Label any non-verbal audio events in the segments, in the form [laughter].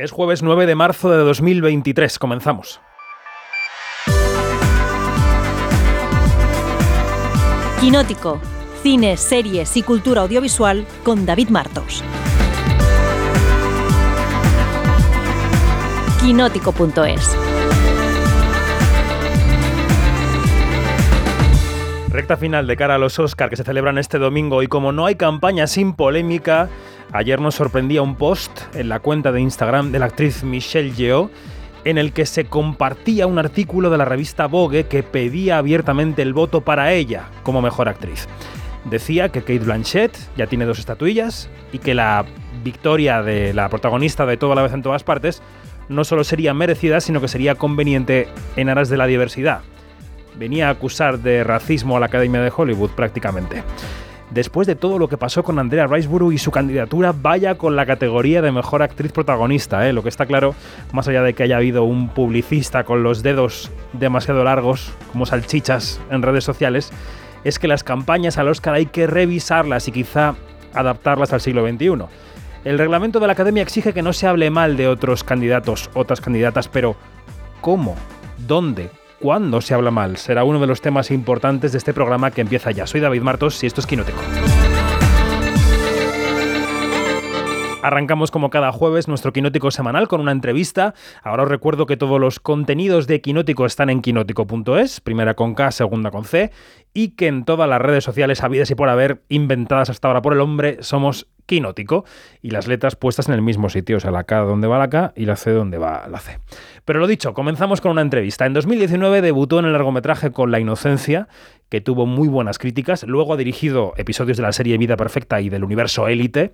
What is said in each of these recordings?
Es jueves 9 de marzo de 2023. Comenzamos. Quinótico. Cine, series y cultura audiovisual con David Martos. Quinótico.es. Recta final de cara a los Oscar que se celebran este domingo y como no hay campaña sin polémica, ayer nos sorprendía un post en la cuenta de Instagram de la actriz Michelle Yeoh en el que se compartía un artículo de la revista Vogue que pedía abiertamente el voto para ella como mejor actriz. Decía que Kate Blanchett ya tiene dos estatuillas y que la victoria de la protagonista de Toda la vez en todas partes no solo sería merecida, sino que sería conveniente en aras de la diversidad. Venía a acusar de racismo a la Academia de Hollywood prácticamente. Después de todo lo que pasó con Andrea Riseborough y su candidatura, vaya con la categoría de mejor actriz protagonista. ¿eh? Lo que está claro, más allá de que haya habido un publicista con los dedos demasiado largos, como salchichas en redes sociales, es que las campañas al Oscar hay que revisarlas y quizá adaptarlas al siglo XXI. El reglamento de la Academia exige que no se hable mal de otros candidatos, otras candidatas, pero ¿cómo? ¿Dónde? ¿Cuándo se habla mal? Será uno de los temas importantes de este programa que empieza ya. Soy David Martos y esto es Quinoteco. Arrancamos como cada jueves nuestro Quinótico semanal con una entrevista. Ahora os recuerdo que todos los contenidos de Quinótico están en quinótico.es, primera con K, segunda con C, y que en todas las redes sociales habidas y por haber, inventadas hasta ahora por el hombre, somos Quinótico y las letras puestas en el mismo sitio, o sea, la K donde va la K y la C donde va la C. Pero lo dicho, comenzamos con una entrevista. En 2019 debutó en el largometraje con La Inocencia, que tuvo muy buenas críticas. Luego ha dirigido episodios de la serie Vida Perfecta y del universo Élite.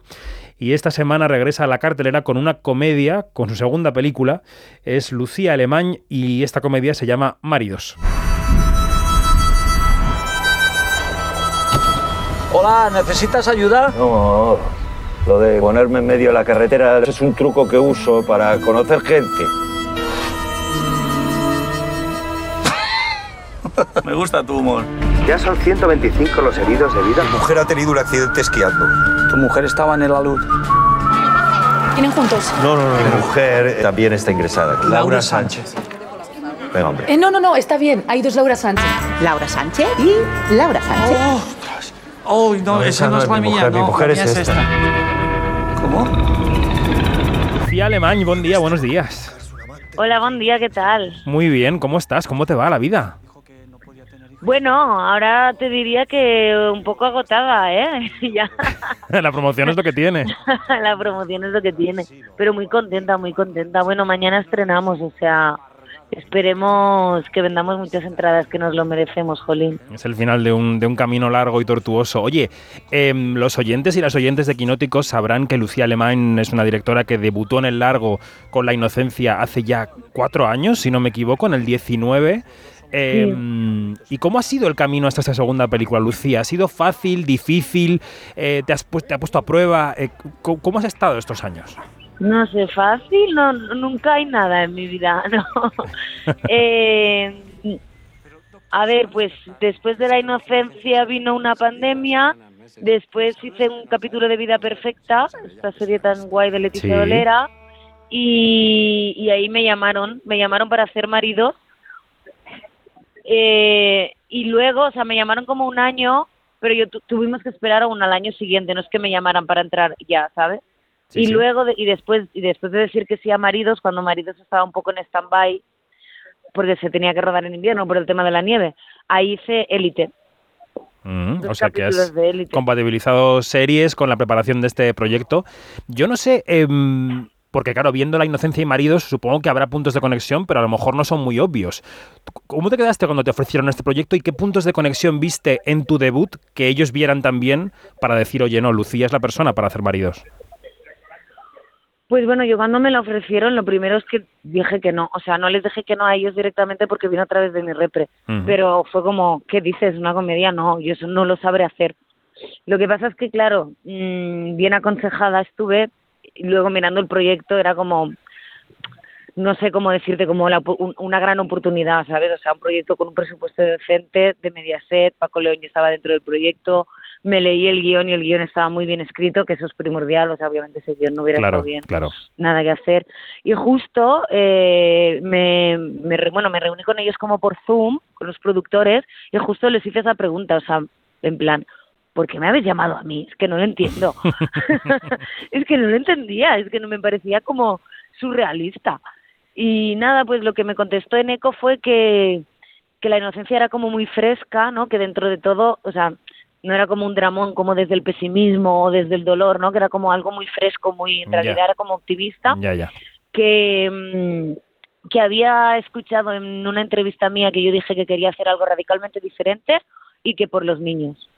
Y esta semana regresa a la cartelera con una comedia, con su segunda película. Es Lucía Alemán y esta comedia se llama Maridos. Hola, ¿necesitas ayuda? No, lo de ponerme en medio de la carretera es un truco que uso para conocer gente. Me gusta tu humor. Ya son 125 los heridos de vida. Mi mujer ha tenido un accidente esquiando. Tu mujer estaba en el alud. ¿Tienen juntos? No, no, no. Mi mujer también está ingresada. Laura Sánchez. Venga, hombre. Eh, no, no, no, está bien. Hay dos Laura Sánchez. Laura Sánchez y Laura Sánchez. Oh, no, No, esa no no es es la mi mía, mujer, mi mujer la es esta. ¿Cómo? Lucía Alemán, buen día, buenos días. Hola, buen día, ¿qué tal? Muy bien, ¿cómo estás? ¿Cómo te va la vida? Bueno, ahora te diría que un poco agotada, ¿eh? [laughs] ya, [laughs] la promoción es lo que tiene. [laughs] la promoción es lo que tiene. Pero muy contenta, muy contenta. Bueno, mañana estrenamos, o sea, esperemos que vendamos muchas entradas, que nos lo merecemos, Jolín. Es el final de un, de un camino largo y tortuoso. Oye, em, los oyentes y las oyentes de Quinóticos sabrán que Lucía Alemán es una directora que debutó en el largo con La Inocencia hace ya cuatro años, si no me equivoco, en el 19. Em, ¿Y cómo ha sido el camino hasta esta segunda película, Lucía? ¿Ha sido fácil, difícil? Eh, te, has ¿Te ha puesto a prueba? Eh, ¿cómo, cómo has estado estos años? No sé, fácil, no, nunca hay nada en mi vida, [laughs] no. Eh, a ver, pues después de la inocencia vino una pandemia, después hice un capítulo de Vida Perfecta, esta serie tan guay de Leticia Sí. Dolera, y, y ahí me llamaron, me llamaron para hacer maridos, eh, y luego, o sea, me llamaron como un año, pero yo tu- tuvimos que esperar aún al año siguiente, no es que me llamaran para entrar ya, ¿sabes? Sí, y sí. luego de- y después y después de decir que sí a maridos cuando maridos estaba un poco en stand-by porque se tenía que rodar en invierno por el tema de la nieve ahí hice élite Mm, o sea que has compatibilizado series con la preparación de este proyecto. Yo no sé, em, porque claro, viendo La Inocencia y Maridos, supongo que habrá puntos de conexión, pero a lo mejor no son muy obvios. ¿Cómo te quedaste cuando te ofrecieron este proyecto y qué puntos de conexión viste en tu debut que ellos vieran también para decir, oye, no, Lucía es la persona para hacer maridos? Pues bueno yo cuando me lo ofrecieron lo primero es que dije que no. O sea no les dije que no a ellos directamente porque vino a través de mi repre. Pero fue como qué dices una comedia no yo eso no lo sabré hacer. Lo que pasa es que claro mm, bien aconsejada estuve y luego mirando el proyecto era como no sé cómo decirte, como la un- una gran oportunidad, ¿sabes? O sea, un proyecto con un presupuesto decente de Mediaset, Paco León ya estaba dentro del proyecto, me leí el guion y el guion estaba muy bien escrito, que eso es primordial, o sea, obviamente ese guion no hubiera Claro, estado bien, claro. nada que hacer. Y justo eh, me, me bueno, me reuní con ellos como por Zoom, con los productores, y justo les hice esa pregunta, o sea, en plan, ¿por qué me habéis llamado a mí? Es que no lo entiendo. [laughs] [laughs] es que no lo entendía, es que no me parecía como surrealista. Y nada, pues lo que me contestó en Eco fue que, que la inocencia era como muy fresca, ¿no? Que dentro de todo, o sea, no era como un dramón como desde el pesimismo o desde el dolor, ¿no? Que era como algo muy fresco, muy, en realidad era como optimista Ya, ya. que, mm, que había escuchado en una entrevista mía que yo dije que quería hacer algo radicalmente diferente y que por los niños.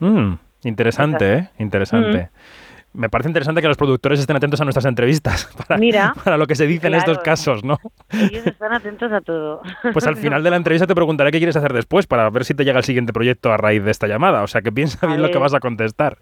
Mm, interesante, ¿eh? Interesante. Me parece interesante que los productores estén atentos a nuestras entrevistas [laughs] para, Mira, para lo que se dice en estos casos, ¿no? Ellos están atentos a todo. [laughs] Pues al final de la entrevista te preguntaré qué quieres hacer después para ver si te llega el siguiente proyecto a raíz de esta llamada. O sea que piensa bien lo que vas a contestar.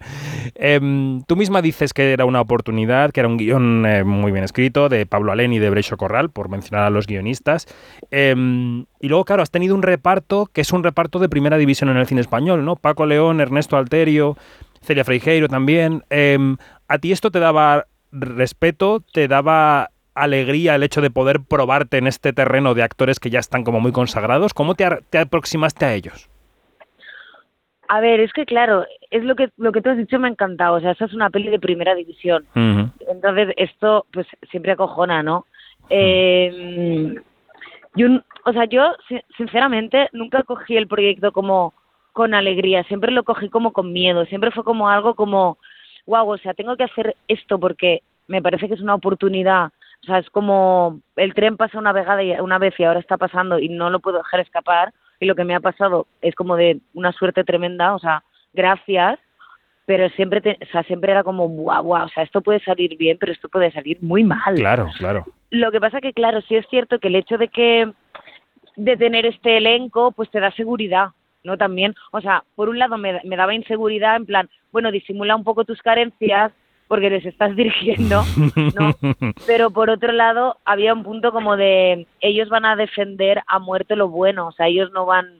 Em, tú misma dices que era una oportunidad, que era un guion eh, muy bien escrito de Pablo Alén y de Breixo Corral, por mencionar a los guionistas. Em, y luego, claro, has tenido un reparto que es un reparto de primera división en el cine español, ¿no? Paco León, Ernesto Alterio, Celia Freijeiro también. Em, ¿A ti esto te daba respeto, te daba alegría el hecho de poder probarte en este terreno de actores que ya están como muy consagrados? ¿Cómo te, te aproximaste a ellos? A ver, es que claro, es lo que lo que tú has dicho me ha encantado, o sea, esa es una peli de primera división. Entonces, esto pues siempre acojona, ¿no? Eh, yo, o sea, yo si- sinceramente nunca cogí el proyecto como con alegría, siempre lo cogí como con miedo, siempre fue como algo como, wow, o sea, tengo que hacer esto porque me parece que es una oportunidad, o sea, es como el tren pasa una vegada y una vez y ahora está pasando y no lo puedo dejar escapar y lo que me ha pasado es como de una suerte tremenda, o sea, gracias, pero siempre, te- o sea, siempre era como, guau, guau, o sea, esto puede salir bien, pero esto puede salir muy mal. Claro, claro. Lo que pasa que, claro, sí es cierto que el hecho de que de tener este elenco, pues te da seguridad, ¿no? También, o sea, por un lado me, me daba inseguridad en plan, bueno, disimula un poco tus carencias porque les estás [laughs] dirigiendo, ¿no? [laughs] Pero por otro lado, había un punto como de ellos van a defender a muerte lo bueno, o sea, ellos no van,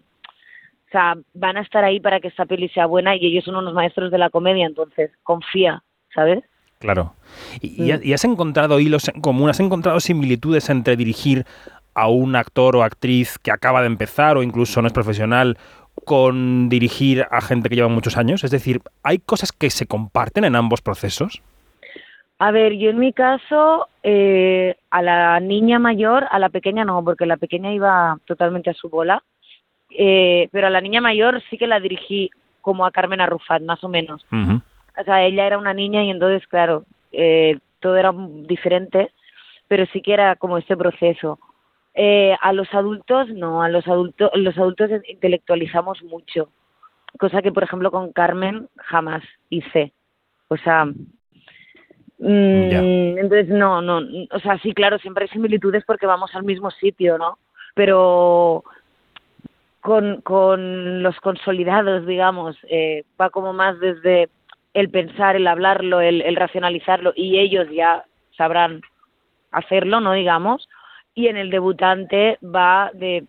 o sea, van a estar ahí para que esta peli sea buena y ellos son unos maestros de la comedia, entonces confía, ¿sabes? Claro. ¿Y, y y has encontrado hilos en común? ¿Has encontrado similitudes entre dirigir a un actor o actriz que acaba de empezar o incluso no es profesional con dirigir a gente que lleva muchos años? Es decir, ¿hay cosas que se comparten en ambos procesos? A ver, yo en mi caso, eh, a la niña mayor, a la pequeña no, porque la pequeña iba totalmente a su bola, eh, pero a la niña mayor sí que la dirigí como a Carmen Arrufat, más o menos. O sea, ella era una niña y entonces, claro, eh, todo era diferente, pero sí que era como este proceso. Eh, a los adultos, no, a los adultos, los adultos intelectualizamos mucho, cosa que, por ejemplo, con Carmen jamás hice. O sea, mm, entonces no, no, o sea, sí, claro, siempre hay similitudes porque vamos al mismo sitio, ¿no? Pero con, con los consolidados, digamos, eh, va como más desde el pensar, el hablarlo, el, el racionalizarlo y ellos ya sabrán hacerlo, ¿no? Digamos. Y en el debutante va de,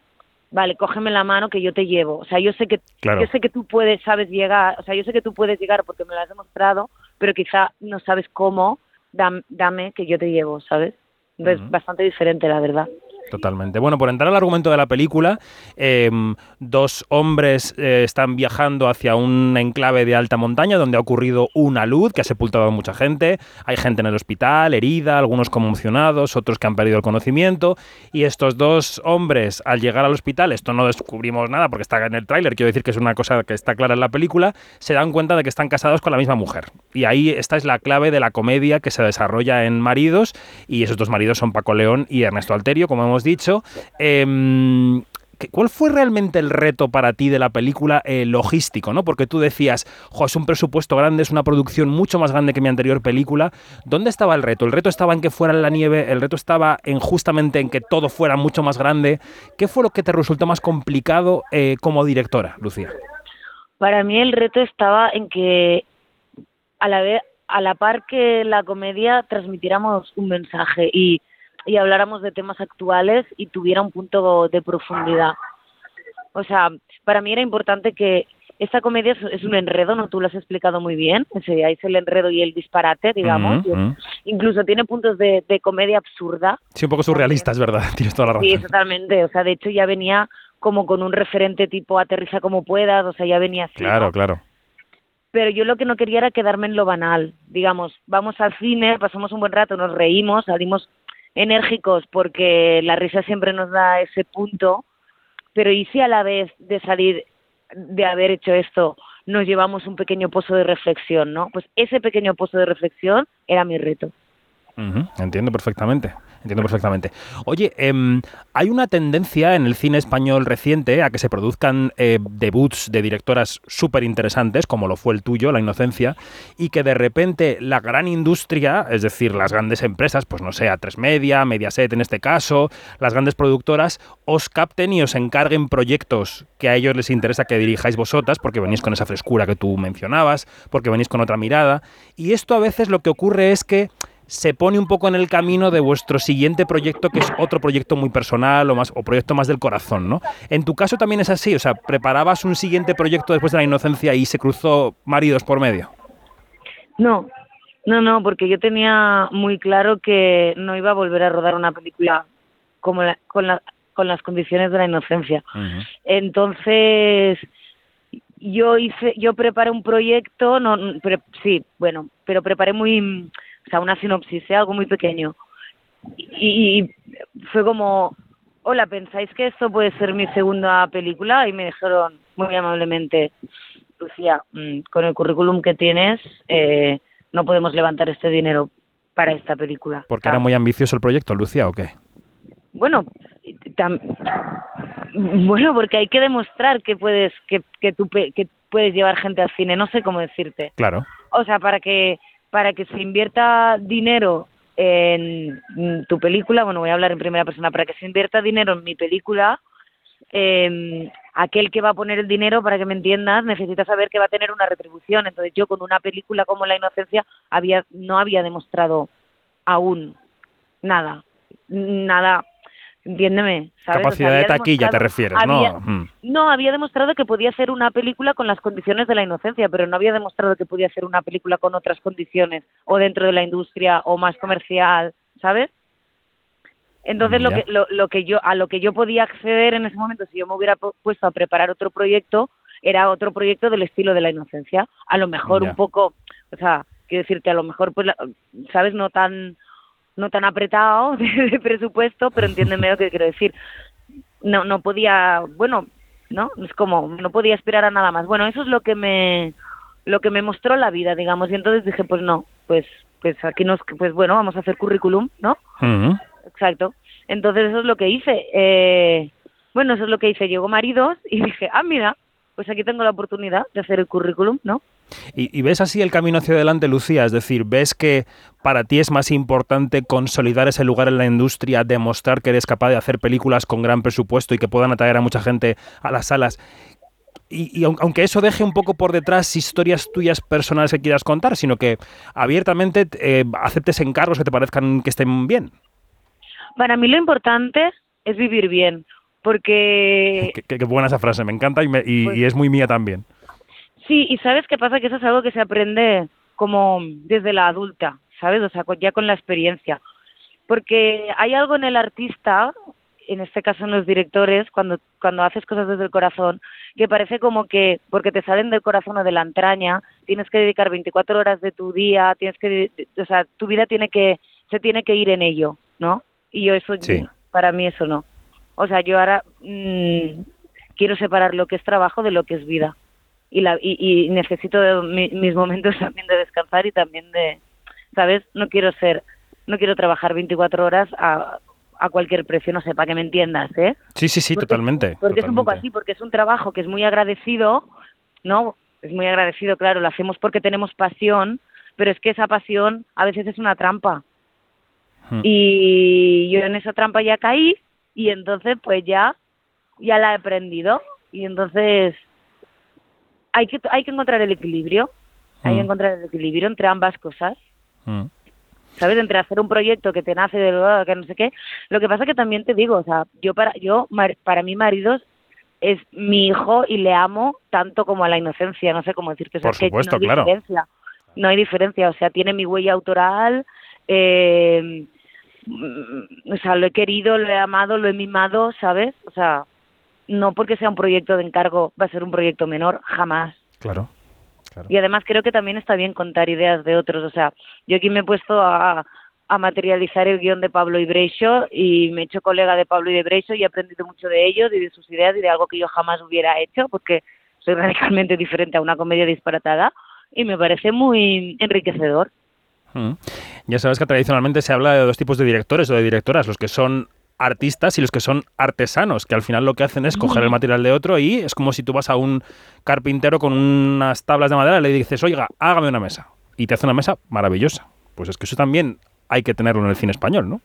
vale, cógeme la mano que yo te llevo. O sea, yo sé que Claro. yo sé que tú puedes, sabes llegar, o sea, yo sé que tú puedes llegar porque me lo has demostrado, pero quizá no sabes cómo, dam- dame que yo te llevo, ¿sabes? Entonces, Ujú. bastante diferente, la verdad. Totalmente. Bueno, por entrar al argumento de la película, em, dos hombres eh, están viajando hacia un enclave de alta montaña donde ha ocurrido una luz que ha sepultado a mucha gente. Hay gente en el hospital, herida, algunos conmocionados, otros que han perdido el conocimiento. Y estos dos hombres, al llegar al hospital, esto no descubrimos nada porque está en el tráiler, quiero decir que es una cosa que está clara en la película, se dan cuenta de que están casados con la misma mujer. Y ahí esta es la clave de la comedia que se desarrolla en Maridos. Y esos dos maridos son Paco León y Ernesto Alterio, como hemos dicho. Em, ¿qué- ¿Cuál fue realmente el reto para ti de la película eh, logístico? ¿no? Porque tú decías, es un presupuesto grande, es una producción mucho más grande que mi anterior película. ¿Dónde estaba el reto? ¿El reto estaba en que fuera en la nieve? ¿El reto estaba en justamente en que todo fuera mucho más grande? ¿Qué fue lo que te resultó más complicado eh, como directora, Lucía? Para mí el reto estaba en que a la vez, a la par que la comedia transmitiéramos un mensaje y, y habláramos de temas actuales y tuviera un punto de profundidad. O sea, para mí era importante que, esta comedia es, un enredo, ¿no? Tú lo has explicado muy bien. Ese, ahí es el enredo y el disparate, digamos. Incluso tiene puntos de, de comedia absurda. Sí, un poco surrealista, es verdad. [laughs] Tienes toda la razón. Sí, totalmente. O sea, de hecho ya venía como con un referente tipo aterriza como puedas, o sea, ya venía así. Claro, ¿no? claro. Pero yo lo que no quería era quedarme en lo banal. Digamos, vamos al cine, pasamos un buen rato, nos reímos, salimos enérgicos porque la risa siempre nos da ese punto, pero y si a la vez de salir de haber hecho esto nos llevamos un pequeño pozo de reflexión, ¿no? Pues ese pequeño pozo de reflexión era mi reto. Entiendo perfectamente. Entiendo perfectamente. Oye, em, hay una tendencia en el cine español reciente a que se produzcan eh, debuts de directoras súper interesantes, como lo fue el tuyo, La Inocencia, y que de repente la gran industria, es decir, las grandes empresas, pues no sé, A3 Media, Mediaset en este caso, las grandes productoras, os capten y os encarguen proyectos que a ellos les interesa que dirijáis vosotras, porque venís con esa frescura que tú mencionabas, porque venís con otra mirada. Y esto a veces lo que ocurre es que se pone un poco en el camino de vuestro siguiente proyecto, que es otro proyecto muy personal o más o proyecto más del corazón, ¿no? En tu caso también es así, o sea, preparabas un siguiente proyecto después de la inocencia y se cruzó maridos por medio. No, no, no, porque yo tenía muy claro que no iba a volver a rodar una película como la- con, la- con las condiciones de la inocencia. Entonces, yo hice, yo preparé un proyecto, no, pre- sí, bueno, pero preparé muy, o sea, una sinopsis, ¿eh? algo muy pequeño. Y, y fue como, hola, ¿pensáis que esto puede ser mi segunda película? Y me dijeron muy amablemente, Lucía, mm, con el currículum que tienes, eh, no podemos levantar este dinero para esta película. Porque era muy ambicioso el proyecto, Lucía, ¿o qué? Bueno, tam- bueno, porque hay que demostrar que puedes que, que tú pe- que puedes llevar gente al cine, no sé cómo decirte. Claro. O sea, para que para que se invierta dinero en tu película, bueno, voy a hablar en primera persona, para que se invierta dinero en mi película, eh, aquel que va a poner el dinero, para que me entiendas, necesita saber que va a tener una retribución. Entonces yo con una película como La Inocencia había no había demostrado aún nada, nada, entiéndeme. ¿sabes? O sea, Capacidad de taquilla te refieres, había- ¿no? Mm. no, había demostrado que podía hacer una película con las condiciones de la inocencia, pero no había demostrado que podía hacer una película con otras condiciones, o dentro de la industria, o más comercial, ¿sabes? Entonces lo que, lo, lo que yo, a lo que yo podía acceder en ese momento, si yo me hubiera pu- puesto a preparar otro proyecto, era otro proyecto del estilo de la inocencia. A lo mejor Ya. un poco, o sea, quiero decirte, a lo mejor, pues, la- ¿sabes? No tan, no tan apretado [laughs] de, presupuesto, pero entiéndeme lo que quiero decir. No no podía bueno no es como no podía esperar a nada más. Bueno eso es lo que me lo que me mostró la vida digamos. Y entonces dije pues no pues pues aquí nos pues bueno vamos a hacer currículum no exacto. Entonces eso es lo que hice. Eh, bueno eso es lo que hice. Llegó maridos y dije ah mira pues aquí tengo la oportunidad de hacer el currículum no Y, y ves así el camino hacia adelante, Lucía, es decir, ves que para ti es más importante consolidar ese lugar en la industria, demostrar que eres capaz de hacer películas con gran presupuesto y que puedan atraer a mucha gente a las salas. Y, y aun- aunque eso deje un poco por detrás historias tuyas personales que quieras contar, sino que abiertamente eh, aceptes encargos que te parezcan que estén bien. para mí lo importante es vivir bien porque Qué, qué- qué buena esa frase, me encanta y, me- y- Pues- y es muy mía también. Sí, y sabes qué pasa, que eso es algo que se aprende como desde la adulta, ¿sabes? O sea, ya con la experiencia. Porque hay algo en el artista, en este caso en los directores, cuando, cuando haces cosas desde el corazón, que parece como que, porque te salen del corazón o de la entraña, tienes que dedicar 24 horas de tu día, tienes que, o sea, tu vida tiene que, se tiene que ir en ello, ¿no? Y yo eso, Sí. para mí eso no. O sea, yo ahora mm, quiero separar lo que es trabajo de lo que es vida y, la, y, y necesito mi- mis momentos [laughs] también de descansar y también de, ¿sabes? No quiero ser, no quiero trabajar 24 horas a, a cualquier precio, no sé, para que me entiendas, ¿eh? Sí, sí, sí, Porque- totalmente. Porque es un poco así, porque es un trabajo que es muy agradecido, ¿no? Es muy agradecido, claro, lo hacemos porque tenemos pasión, pero es que esa pasión a veces es una trampa. Hmm. Y yo en esa trampa ya caí y entonces pues ya ya la he aprendido y entonces hay que hay que encontrar el equilibrio, hay que Mm. encontrar el equilibrio entre ambas cosas. Mm. ¿sabes? Entre hacer un proyecto que te nace de lo que no sé qué. Lo que pasa que también te digo, o sea, yo para yo mar- para mí maridos es mi hijo y le amo tanto como a la inocencia, no sé cómo decirte. o sea, Por es que supuesto, no hay claro. Diferencia. No hay diferencia, o sea, tiene mi huella autoral, eh, mm, o sea, lo he querido, lo he amado, lo he mimado, ¿sabes? O sea, no porque sea un proyecto de encargo va a ser un proyecto menor, jamás. Claro. Y además creo que también está bien contar ideas de otros. O sea, yo aquí me he puesto a, a materializar el guion de Pablo Ibreixo y me he hecho colega de Pablo Ibreixo y he aprendido mucho de ellos y de sus ideas y de algo que yo jamás hubiera hecho porque soy radicalmente [laughs] diferente a una comedia disparatada y me parece muy enriquecedor. Mm. Ya sabes que tradicionalmente se habla de dos tipos de directores o de directoras, los que son artistas y los que son artesanos, que al final lo que hacen es coger el material de otro y es como si tú vas a un carpintero con unas tablas de madera y le dices, oiga, hágame una mesa. Y te hace una mesa maravillosa. Pues es que eso también hay que tenerlo en el cine español, ¿no?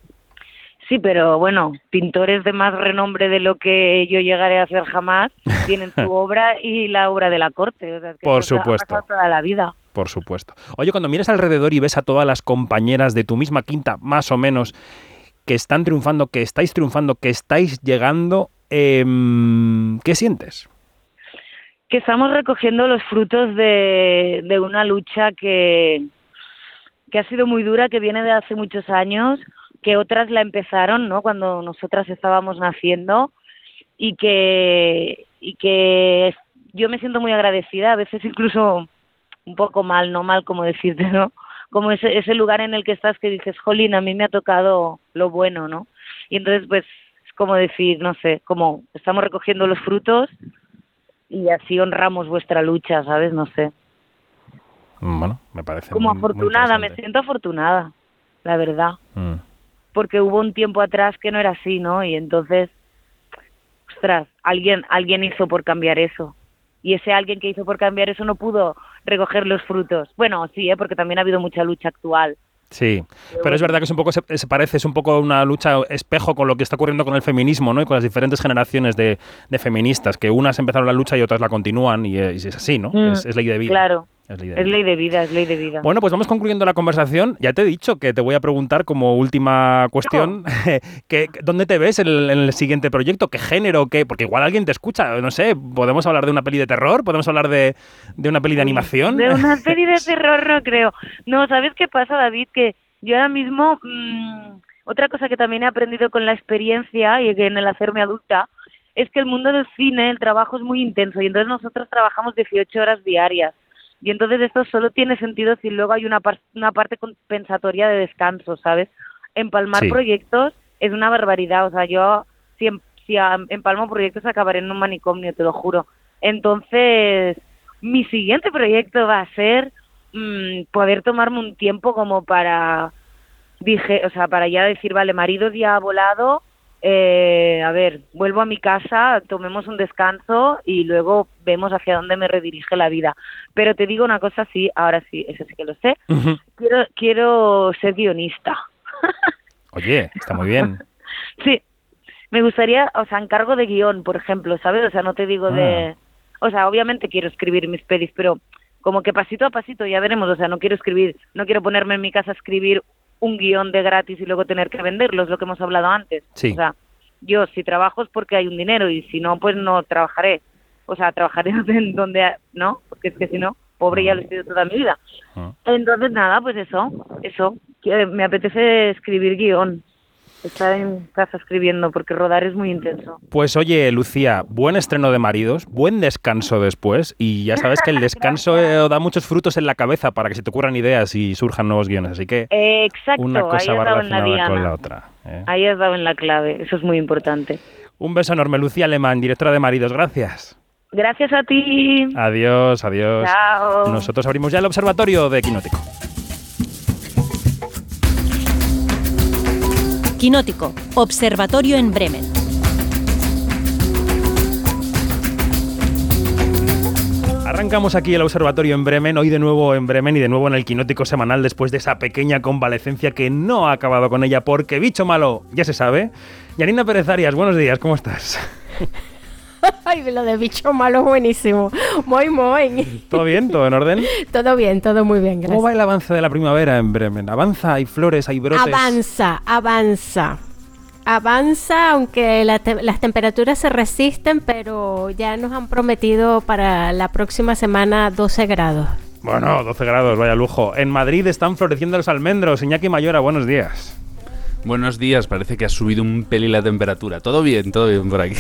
Sí, pero bueno, pintores de más renombre de lo que yo llegaré a hacer jamás [laughs] tienen su obra y la obra de la corte. O sea, es que Por ha supuesto. toda la vida. Por supuesto. Oye, cuando miras alrededor y ves a todas las compañeras de tu misma quinta, más o menos, que están triunfando, que estáis triunfando, que estáis llegando, em, ¿qué sientes? que estamos recogiendo los frutos de, de una lucha que, que ha sido muy dura, que viene de hace muchos años, que otras la empezaron, ¿no? Cuando nosotras estábamos naciendo y que y que yo me siento muy agradecida, a veces incluso un poco mal, no mal como decirte, ¿no? Como ese, ese lugar en el que estás que dices, jolín, a mí me ha tocado lo bueno, ¿no? Y entonces, pues, es como decir, no sé, como estamos recogiendo los frutos y así honramos vuestra lucha, ¿sabes? No sé. Bueno, me parece Como muy- muy afortunada, me siento afortunada, la verdad. Mm. Porque hubo un tiempo atrás que no era así, ¿no? Y entonces, ostras, alguien, alguien hizo por cambiar eso. Y ese alguien que hizo por cambiar eso no pudo recoger los frutos. Bueno, sí, ¿eh? porque también ha habido mucha lucha actual. Sí, pero es verdad que es un poco se, se parece, es un poco una lucha espejo con lo que está ocurriendo con el feminismo, ¿no? Y con las diferentes generaciones de, de feministas, que unas empezaron la lucha y otras la continúan, y es, es así, ¿no? Mm, Es, es ley de vida. Claro, Es ley de es vida. ley de vida, es ley de vida. Bueno, pues vamos concluyendo la conversación. Ya te he dicho que te voy a preguntar como última cuestión, [laughs] que, ¿dónde te ves en el, en el siguiente proyecto? ¿Qué género? ¿Qué? Porque igual alguien te escucha, no sé, podemos hablar de una peli de terror, podemos hablar de, de una peli de animación. De una [laughs] peli de terror no creo. No, ¿sabes qué pasa, David? Que yo ahora mismo, mm, otra cosa que también he aprendido con la experiencia y que en el hacerme adulta, es que el mundo del cine, el trabajo es muy intenso y entonces nosotros trabajamos 18 horas diarias. Y entonces esto solo tiene sentido si luego hay una, par- una parte compensatoria de descanso, ¿sabes? Empalmar Sí. proyectos es una barbaridad. O sea, yo si, em- si empalmo proyectos acabaré en un manicomio, te lo juro. Entonces, mi siguiente proyecto va a ser mm, poder tomarme un tiempo como para dije, o sea, para ya decir, vale, marido ya ha volado, eh, a ver, vuelvo a mi casa, tomemos un descanso y luego vemos hacia dónde me redirige la vida. Pero te digo una cosa, sí, ahora sí, eso sí que lo sé, quiero, quiero ser guionista. [laughs] Oye, está muy bien. Sí, me gustaría, o sea, encargo de guion, por ejemplo, ¿sabes? O sea, no te digo de... O sea, obviamente quiero escribir mis pelis, pero como que pasito a pasito ya veremos, o sea, no quiero escribir, no quiero ponerme en mi casa a escribir un guion de gratis y luego tener que venderlo, es lo que hemos hablado antes. Sí. O sea, yo si trabajo es porque hay un dinero y si no, pues no trabajaré. O sea, trabajaré [laughs] en donde, ¿no? Porque es que si no, pobre ya lo he sido toda mi vida. Ah. Entonces, nada, pues eso, eso. Que Me apetece escribir guion. Estar en casa escribiendo, porque rodar es muy intenso. Pues oye, Lucía, buen estreno de maridos, buen descanso después y ya sabes que el [laughs] descanso eh, da muchos frutos en la cabeza para que se te ocurran ideas y surjan nuevos guiones, así que Eh, exacto, una cosa va la relacionada con la otra. ¿eh? Ahí has dado en la clave, eso es muy importante. Un beso enorme, Lucía Alemán, directora de maridos, gracias. Gracias a ti. Adiós, adiós. Chao. Nosotros abrimos ya el observatorio de Quinótico. Quinótico, Observatorio en Bremen. Arrancamos aquí el observatorio en Bremen, hoy de nuevo en Bremen y de nuevo en el Quinótico semanal después de esa pequeña convalecencia que no ha acabado con ella porque bicho malo ya se sabe. Yanina Pérez Arias, buenos días, ¿cómo estás? [laughs] [laughs] Ay, lo de bicho malo buenísimo. Muy, muy. ¿Todo bien? ¿Todo en orden? [laughs] Todo bien, todo muy bien, ¿Cómo va gracias. el avance de la primavera en Bremen? ¿Avanza? ¿Hay flores? ¿Hay brotes? Avanza, avanza. avanza, aunque la te- las temperaturas se resisten, pero ya nos han prometido para la próxima semana 12 grados. Bueno, 12 grados, vaya lujo. En Madrid están floreciendo los almendros. Iñaki Mayora, buenos días. Buenos días, parece que ha subido un pelín la temperatura. Todo bien, todo bien por aquí.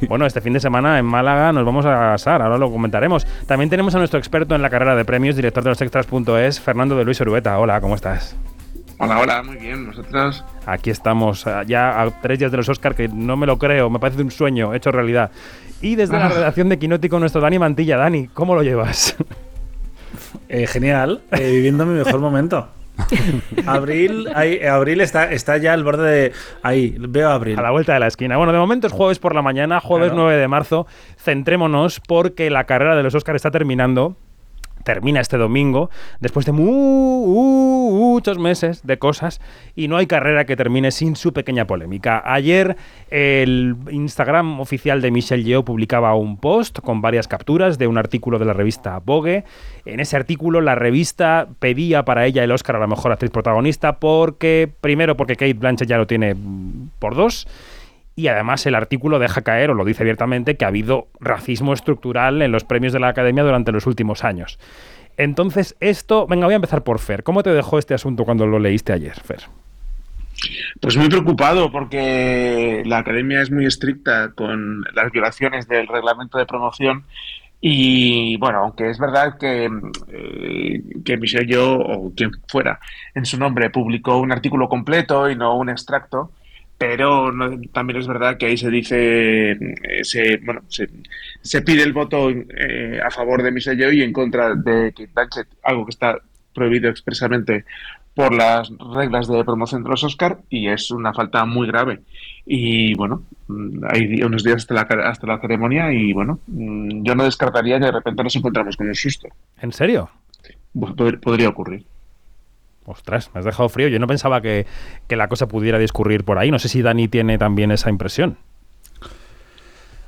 [laughs] Bueno, este fin de semana en Málaga nos vamos a asar, ahora lo comentaremos. También tenemos a nuestro experto en la carrera de premios, director de los extras.es, Fernando de Luis Orueta. Hola, ¿cómo estás? Hola, hola, muy bien. ¿Vosotros? Aquí estamos, eh, ya a tres días de los Oscar, que no me lo creo, me parece un sueño hecho realidad. Y desde la [laughs] redacción de Quinótico, nuestro Dani Mantilla. Dani, ¿cómo lo llevas? Eh, genial, eh, viviendo mi mejor momento. [laughs] Abril, ahí, abril está, está ya al borde de. Ahí, veo abril. A la vuelta de la esquina. Bueno, de momento es jueves por la mañana, jueves Claro. 9 de marzo. Centrémonos porque la carrera de los Oscar está terminando. Termina este domingo, después de uh, muchos meses de cosas, y no hay carrera que termine sin su pequeña polémica. Ayer el Instagram oficial de Michelle Yeoh publicaba un post con varias capturas de un artículo de la revista Vogue. En ese artículo la revista pedía para ella el Oscar a la mejor actriz protagonista porque, primero porque Kate Blanchett ya lo tiene mm, por dos, y además el artículo deja caer, o lo dice abiertamente, que ha habido racismo estructural en los premios de la Academia durante los últimos años. Entonces, esto, venga, voy a empezar por Fer. ¿Cómo te dejó este asunto cuando lo leíste ayer, Fer? Pues muy preocupado porque la academia es muy estricta con las violaciones del reglamento de promoción y bueno, aunque es verdad que, eh, que Michelle Yeoh o quien fuera en su nombre publicó un artículo completo y no un extracto, pero no- también es verdad que ahí se dice, eh, se, bueno, se, se pide el voto eh, a favor de Michelle y en contra de Kate Blanchett, algo que está prohibido expresamente por las reglas de promoción de los Oscar y es una falta muy grave. Y bueno, mm, hay unos días hasta la, hasta la ceremonia y bueno, mm, yo no descartaría que de repente nos encontramos con un susto. ¿En serio? Pues pod- podría ocurrir. Ostras, me has dejado frío. Yo no pensaba que, que la cosa pudiera discurrir por ahí. No sé si Dani tiene también esa impresión.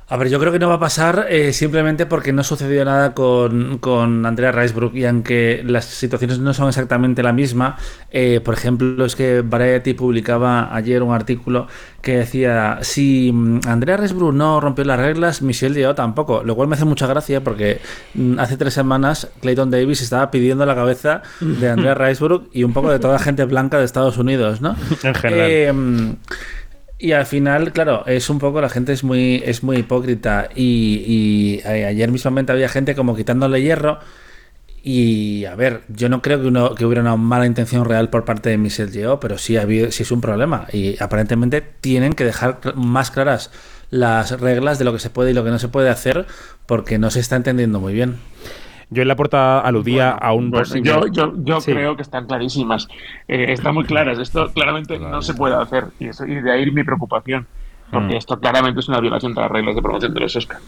A ver, yo creo que no va a pasar eh, simplemente porque no sucedió nada con, con Andrea Ricebrook y aunque las situaciones no son exactamente la misma, eh, por ejemplo, es que Variety publicaba ayer un artículo que decía, si mm, Andrea Ricebrook no rompió las reglas, Michelle Yeoh tampoco, lo cual me hace mucha gracia porque mm, hace tres semanas Clayton Davis estaba pidiendo la cabeza de Andrea [laughs] Ricebrook y un poco de toda la gente blanca de Estados Unidos, ¿no? En general. Eh, mm, y al final, claro, es un poco, la gente es muy, es muy hipócrita. Y, y a- ayer mismamente había gente como quitándole hierro. Y a ver, yo no creo que, uno, que hubiera una mala intención real por parte de Michelle Yeoh, pero sí, ha habido, sí es un problema. Y aparentemente tienen que dejar más claras las reglas de lo que se puede y lo que no se puede hacer, porque no se está entendiendo muy bien. Yo en la portada aludía a un Bueno, posible... yo yo, yo Sí. creo que están clarísimas, eh, están muy claras. Esto claramente no se puede hacer y, eso- y de ahí mi preocupación, porque Mm. esto claramente es una violación de las reglas de promoción de los Oscar.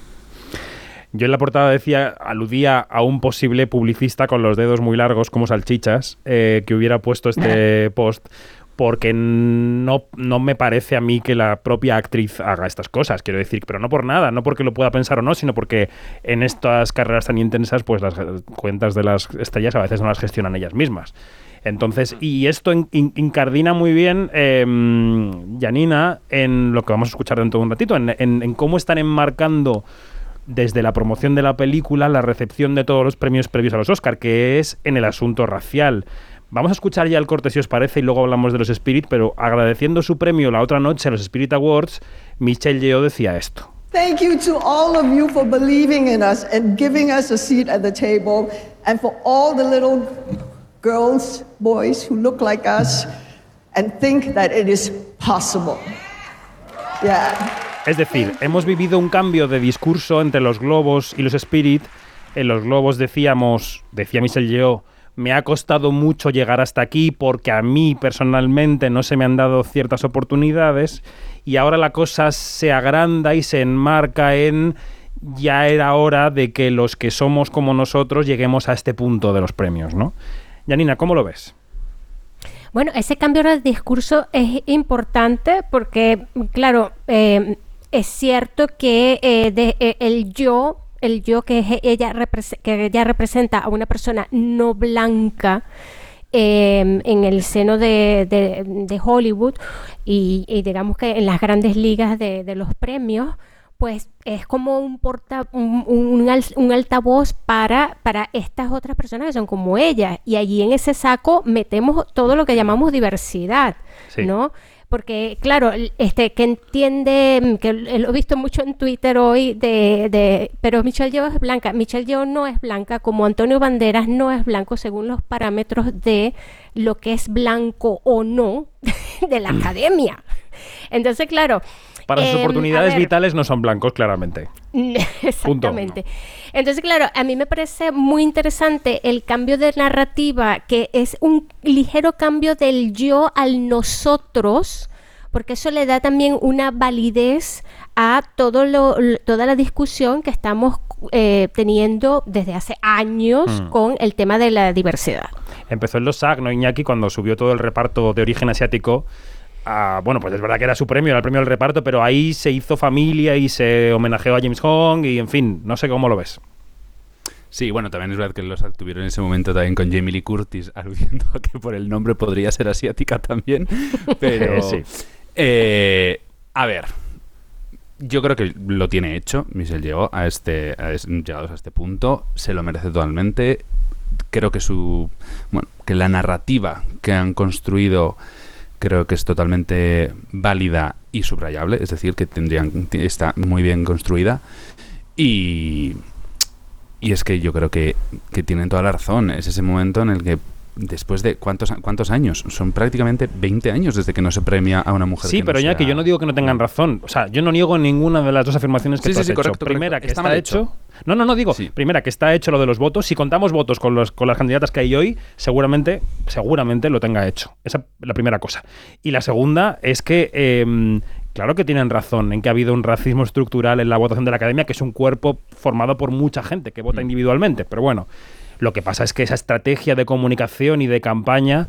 Yo en la portada decía, aludía a un posible publicista con los dedos muy largos como salchichas eh, que hubiera puesto este [laughs] post porque no, no me parece a mí que la propia actriz haga estas cosas, quiero decir, pero no por nada, no porque lo pueda pensar o no, sino porque en estas carreras tan intensas, pues las cuentas de las estrellas a veces no las gestionan ellas mismas. Entonces, y esto in- in- incardina muy bien, eh, Janina, en lo que vamos a escuchar dentro de un ratito, en, en- en cómo están enmarcando desde la promoción de la película la recepción de todos los premios previos a los Oscar, que es en el asunto racial. Vamos a escuchar ya el corte si os parece y luego hablamos de los Spirit, pero agradeciendo su premio la otra noche a los Spirit Awards, Michelle Yeoh decía esto. Thank you to all of you for believing in us and giving us a seat at the table, and for all the little girls, boys who look like us and think that it is possible. Yeah. Es decir, hemos vivido un cambio de discurso entre los globos y los Spirit. En los globos decíamos, decía Michelle Yeoh, me ha costado mucho llegar hasta aquí porque a mí personalmente no se me han dado ciertas oportunidades y ahora la cosa se agranda y se enmarca en ya era hora de que los que somos como nosotros lleguemos a este punto de los premios, ¿no? Janina, ¿cómo lo ves? Bueno, ese cambio de discurso es importante porque, claro, eh, es cierto que eh, de- eh, el yo, el yo que ella, que ella representa a una persona no blanca, eh, en el seno de, de- de Hollywood y, y digamos que en las grandes ligas de, de los premios, pues es como un, porta, un, un al- un altavoz para, para estas otras personas que son como ella. Y allí en ese saco metemos todo lo que llamamos diversidad, Sí. ¿no? Porque, claro, este, que entiende, mm, que lo he visto mucho en Twitter hoy, de, de, pero Michelle Yeoh es blanca. Michelle Yeoh no es blanca, como Antonio Banderas no es blanco según los parámetros de lo que es blanco o no [laughs] de la academia. Entonces, claro. Para sus em, oportunidades vitales no son blancos, claramente. [laughs] Exactamente. Entonces, claro, a mí me parece muy interesante el cambio de narrativa, que es un ligero cambio del yo al nosotros, porque eso le da también una validez a todo lo, toda la discusión que estamos eh, teniendo desde hace años Mm. con el tema de la diversidad. Empezó en los SAG, ¿no, Iñaki? Cuando subió todo el reparto de origen asiático. A- bueno, pues es verdad que era su premio, era el premio del reparto, pero ahí se hizo familia y se homenajeó a James Hong y, en fin, no sé cómo lo ves. Sí, bueno, también es verdad que los tuvieron en ese momento también con Jamie Lee Curtis, [laughs] aludiendo a que por el nombre podría ser asiática también. [laughs] Pero. Sí. eh, a ver. Yo creo que lo tiene hecho. Michelle llegó a este, a es- llegados a este punto. Se lo merece totalmente. Creo que su. Bueno, que la narrativa que han construido creo que es totalmente válida y subrayable. Es decir, que tendrían. está muy bien construida. Y. Y es que yo creo que, que tienen toda la razón. Es ese momento en el que, después de cuántos, cuántos años, son prácticamente 20 años desde que no se premia a una mujer. Sí, que no pero ya que yo no digo que no tengan razón. O sea, yo no niego ninguna de las dos afirmaciones que Sí, tú sí, has sí, hecho. correcto, primera, correcto. que Está está, mal hecho. hecho. No, no, no digo. Primera, que está hecho lo de los votos. Si contamos votos con, los, con las candidatas que hay hoy, seguramente, seguramente lo tenga hecho. Esa es la primera cosa. Y la segunda es que, eh, claro que tienen razón en que ha habido un racismo estructural en la votación de la academia, que es un cuerpo formado por mucha gente que Mm. vota individualmente. Pero bueno, lo que pasa es que esa estrategia de comunicación y de campaña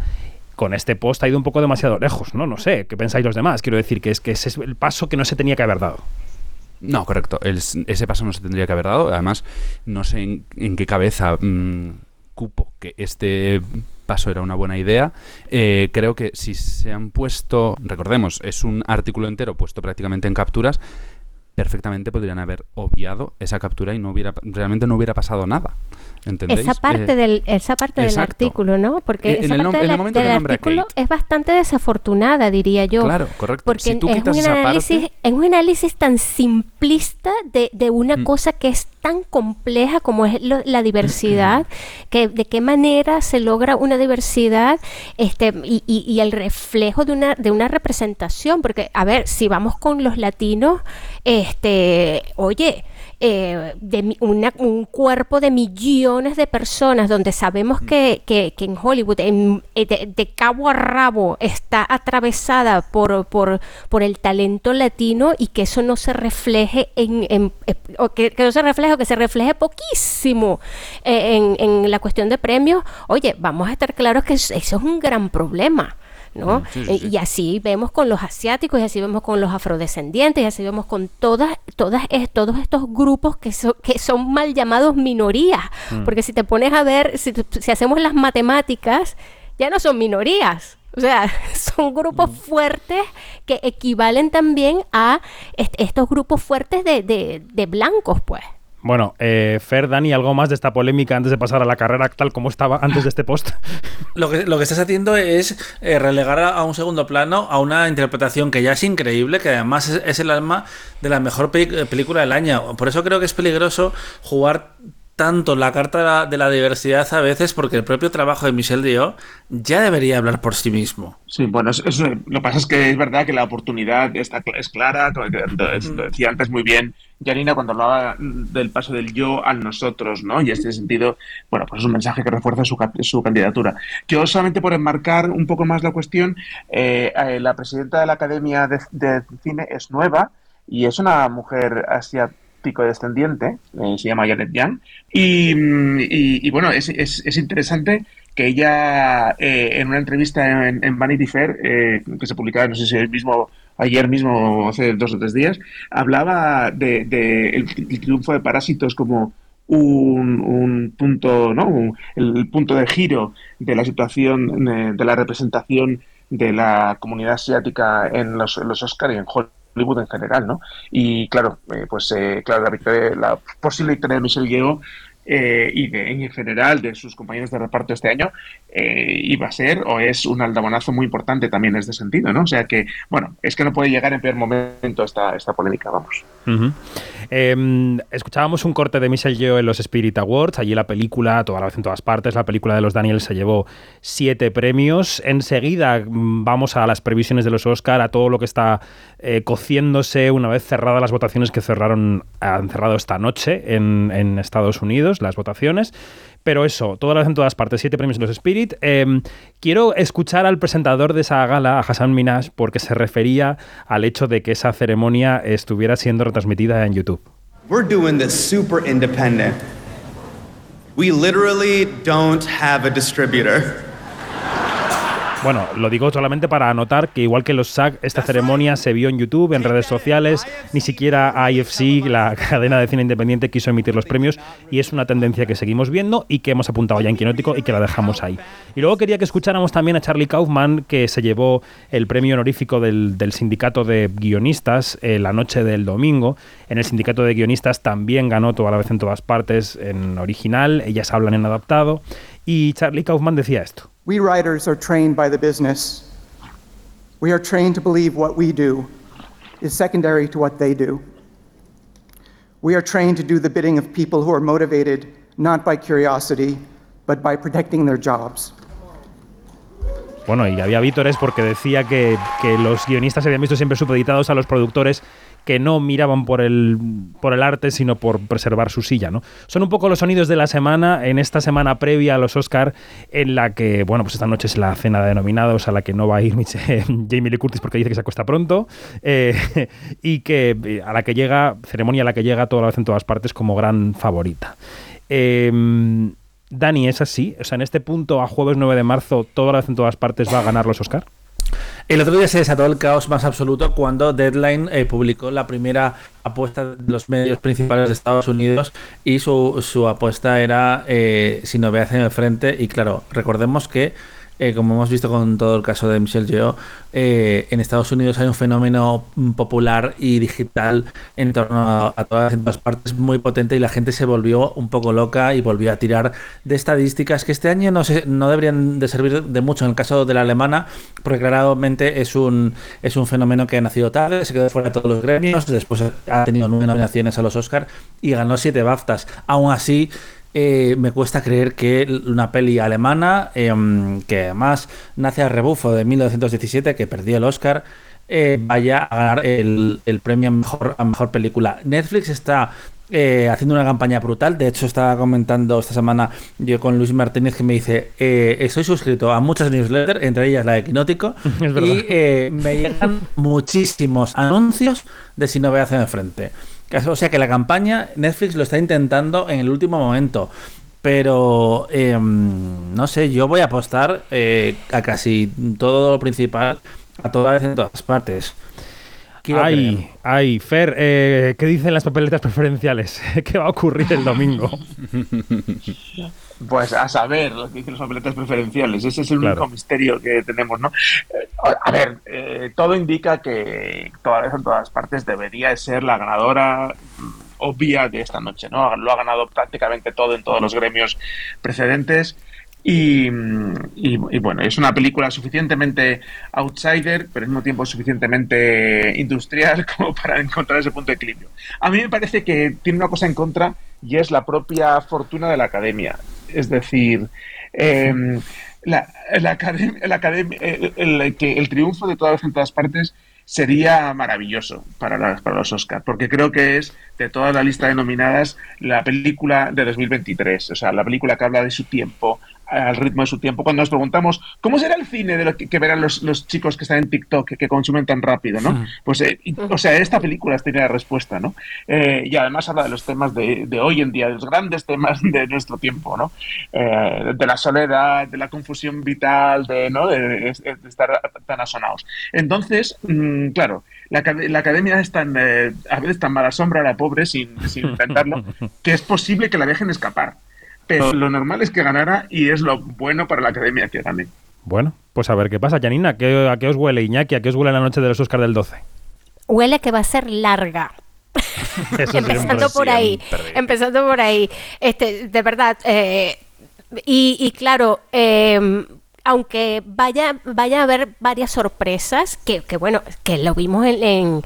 con este post ha ido un poco demasiado lejos, ¿no? No sé, ¿qué pensáis los demás? Quiero decir que es que ese es el paso que no se tenía que haber dado. No, correcto. Ese paso no se tendría que haber dado. Además, no sé en, en qué cabeza mm, cupo que este paso era una buena idea. Eh, creo que si se han puesto, recordemos, es un artículo entero puesto prácticamente en capturas, perfectamente podrían haber obviado esa captura y no hubiera realmente no hubiera pasado nada. ¿Entendéis? Esa parte, Eh, del, esa parte del artículo, ¿no? Porque Eh, esa parte del, artículo es bastante desafortunada, diría yo. Claro, correcto. Porque Si tú es, un análisis, parte- es un análisis tan simplista de, de una Mm. cosa que es tan compleja como es lo- la diversidad, [clears throat] que de qué manera se logra una diversidad este, y, y- y el reflejo de una, de una representación. Porque, a ver, si vamos con los latinos, este, oye, eh, de una- un cuerpo de millones de personas donde sabemos que, que- que en Hollywood en- eh, de, de cabo a rabo está atravesada por, por, por el talento latino y que eso no se refleje en, en- eh, o que, que no se refleje o que se refleje poquísimo eh, en, en la cuestión de premios, oye, vamos a estar claros que eso es un gran problema. ¿No? Mm, sí, sí, Eh, sí. Y así vemos con los asiáticos, y así vemos con los afrodescendientes, y así vemos con todas, todas todos estos grupos que, son que son mal llamados minorías. Mm. Porque si te pones a ver, si, si hacemos las matemáticas, ya no son minorías. O sea, [laughs] son grupos fuertes que equivalen también a est- estos grupos fuertes de, de- de blancos, pues. Bueno, eh, Fer, Dani, ¿algo más de esta polémica antes de pasar a la carrera tal como estaba antes de este post? [laughs] Lo que, lo que estás haciendo es eh, relegar a, un segundo plano a una interpretación que ya es increíble, que además es, el alma de la mejor eh, película del año. Por eso creo que es peligroso jugar tanto la carta de la, de la diversidad a veces, porque el propio trabajo de Michel Dio ya debería hablar por sí mismo. Sí, bueno, es- es- lo que pasa es que es verdad que la oportunidad está, es clara, lo decía antes muy bien Janina cuando hablaba del paso del yo al nosotros, ¿no? Y en este sentido, bueno, pues es un mensaje que refuerza su, su candidatura. Yo solamente por enmarcar un poco más la cuestión, eh, eh, la presidenta de la Academia de, de Cine es nueva y es una mujer descendiente, eh, se llama Janet Yang, y, mm, y- y, bueno, es, es- es interesante que ella eh, en una entrevista en, Vanity Fair, eh, que se publicaba, no sé si el mismo, ayer mismo hace dos o tres días, hablaba de, de el, triunfo de Parásitos como un, un punto, ¿no? Un- el punto de giro de la situación de la representación de la comunidad asiática en los, en los Oscar y en Hollywood en general, ¿no? Y claro, eh, pues eh, claro, la, victoria- la posible victoria de Michelle Yeoh eh, y, de, en general de sus compañeros de reparto este año eh, iba a ser o es un aldabonazo muy importante también en este sentido, ¿no? O sea que, bueno, es que no puede llegar en peor momento esta, esta polémica, vamos. Eh, escuchábamos un corte de Michelle Yeoh en los Spirit Awards. Allí la película, toda la vez en todas partes, la película de los Daniels se llevó siete premios. Enseguida mm, vamos a las previsiones de los Oscar, a todo lo que está eh, cociéndose una vez cerradas las votaciones que cerraron, han cerrado esta noche en Estados Unidos, las votaciones. Pero eso, toda la vez en todas partes, siete premios en los Spirit. Eh, quiero escuchar al presentador de esa gala, a Hassan Minaj, porque se refería al hecho de que esa ceremonia estuviera siendo retransmitida en YouTube. We're doing this super independent. We literally don't have a distributor. Bueno, lo digo solamente para anotar que igual que los SAG, esta ceremonia se vio en YouTube, en redes sociales, ni siquiera IFC, la cadena de cine independiente, quiso emitir los premios y es una tendencia que seguimos viendo y que hemos apuntado ya en Quinótico y que la dejamos ahí. Y luego quería que escucháramos también a Charlie Kaufman, que se llevó el premio honorífico del, sindicato de guionistas eh, la noche del domingo. En el sindicato de guionistas también ganó toda la vez en todas partes en original, ellas hablan en adaptado. Y Charlie Kaufman decía esto. We writers are trained by the business. We are trained to believe what we do is secondary to what they do. We are trained to do the bidding of people who are motivated not by curiosity, but by protecting their jobs. Bueno, y había vítores porque decía que, que los guionistas se habían visto siempre supeditados a los productores que no miraban por el, por el arte, sino por preservar su silla, ¿no? Son un poco los sonidos de la semana, en esta semana previa a los Oscar, en la que, bueno, pues esta noche es la cena de nominados, a la que no va a ir [laughs] Michelle- Jamie Lee Curtis porque dice que se acuesta pronto, eh, [laughs] y que eh, a la que llega, ceremonia a la que llega toda la vez en todas partes como gran favorita. Eh, Dani, ¿es así? O sea, en este punto, a jueves 9 de marzo, toda la vez en todas partes va a ganar los Oscar. El otro día se desató el caos más absoluto cuando Deadline eh, publicó la primera apuesta de los medios principales de Estados Unidos y su, su apuesta era eh, si novedad en el frente. Y claro, recordemos que, eh, como hemos visto con todo el caso de Michelle Yeoh, eh, en Estados Unidos hay un fenómeno popular y digital en torno a, a todas, en todas partes muy potente y la gente se volvió un poco loca y volvió a tirar de estadísticas que este año no, se, no deberían de servir de mucho en el caso de la alemana, porque claramente es un, es un fenómeno que ha nacido tarde, se quedó fuera de todos los gremios, después ha tenido nueve nominaciones a los Oscar y ganó siete BAFTAs. Aún así, eh, me cuesta creer que una peli alemana, eh, que además nace a rebufo de 1917, que perdió el Oscar, eh, vaya a ganar el, el premio a mejor, a mejor película. Netflix está eh, haciendo una campaña brutal. De hecho, estaba comentando esta semana yo con Luis Martínez que me dice: eh, Estoy suscrito a muchas newsletters, entre ellas la de Quinótico, [laughs] y eh, me llegan [laughs] muchísimos anuncios de si no voy a hacer de frente. O sea que la campaña Netflix lo está intentando en el último momento. Pero eh, no sé, yo voy a apostar eh, a casi todo lo principal, a toda vez en todas partes. Quiero Ay, creer. ay, Fer, eh, ¿qué dicen las papeletas preferenciales? [laughs] ¿Qué va a ocurrir el domingo? [laughs] Pues a saber lo que dicen los papeletas preferenciales. Ese es el Claro. único misterio que tenemos, ¿no? Eh, a ver, eh, todo indica que toda vez en todas partes debería ser la ganadora mm, obvia de esta noche, ¿no? Lo ha ganado prácticamente todo en todos los gremios precedentes. Y, mm, y- y bueno, es una película suficientemente outsider, pero al mismo tiempo suficientemente industrial [laughs] como para encontrar ese punto de equilibrio. A mí me parece que tiene una cosa en contra y es la propia fortuna de la academia. Es decir, em, la, la academia, el, triunfo de todas en todas partes sería maravilloso para, para los Oscars, porque creo que es de toda la lista de nominadas la película de 2023, o sea, la película que habla de su tiempo, al ritmo de su tiempo. Cuando nos preguntamos, ¿cómo será el cine de lo que, que verán los, los chicos que están en TikTok, que, que consumen tan rápido, ¿no? Pues, eh, y- o sea, esta película tiene la respuesta, ¿no? Eh, y además habla de los temas de, de hoy en día, de los grandes temas [laughs] de nuestro tiempo, ¿no? Eh, de la soledad, de la confusión vital, de, ¿no? de, de- de estar tan asonados. Entonces, mm, claro, la, la academia es tan, eh, a veces tan mala sombra, la pobre, sin, sin intentarlo, [laughs] que es posible que la dejen escapar. Pero lo normal es que ganara y es lo bueno para la academia que gane. Bueno, pues a ver qué pasa. Janina, ¿qué- ¿a qué os huele Iñaki? ¿A qué os huele la noche de los Oscars del 12? Huele que va a ser larga. [laughs] Eso [laughs] empezando siempre. por ahí, empezando por ahí. Este, de verdad, eh, y, y claro, eh, aunque vaya, vaya a haber varias sorpresas, que, que bueno, que lo vimos en, en,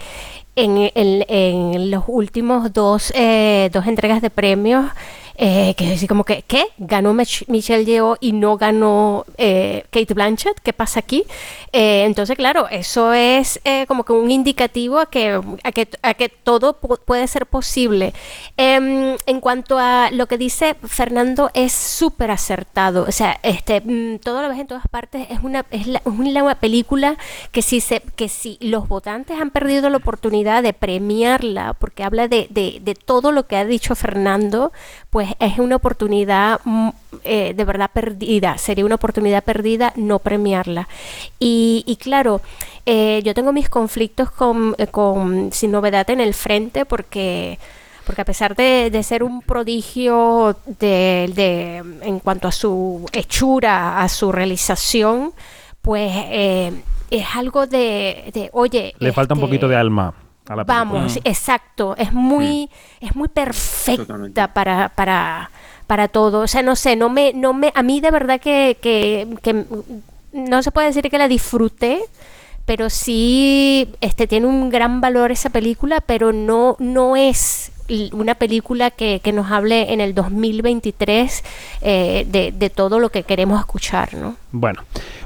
en- en- en los últimos dos, eh, dos entregas de premios, eh, que decir, como que, ¿qué? Ganó Mich- Michelle Yeoh y no ganó eh, Kate Blanchett, ¿qué pasa aquí? Eh, entonces, claro, eso es eh, como que un indicativo a que, a que, a que todo pu- puede ser posible. Em, en cuanto a lo que dice Fernando, es súper acertado. O sea, este, mm, todo lo ves en todas partes. Es una, es la- una película que si, se, que si los votantes han perdido la oportunidad de premiarla, porque habla de, de- de todo lo que ha dicho Fernando, pues es una oportunidad mm, eh, de verdad perdida. Sería una oportunidad perdida no premiarla. Y, y claro, eh, yo tengo mis conflictos con, eh, con Sin Novedad en el Frente porque porque a pesar de, de ser un prodigio de, de- en cuanto a su hechura, a su realización, pues eh, es algo de, de, oye, Le falta un este, poquito de alma a la película. Vamos, exacto, es muy, es muy perfecta para, para, para todo. O sea, no sé, no me, no me, a mí de verdad que, que, que no se puede decir que la disfruté, pero sí este, tiene un gran valor esa película, pero no, no es una película que, que nos hable en el 2023 eh, de, de todo lo que queremos escuchar, ¿no? Bueno,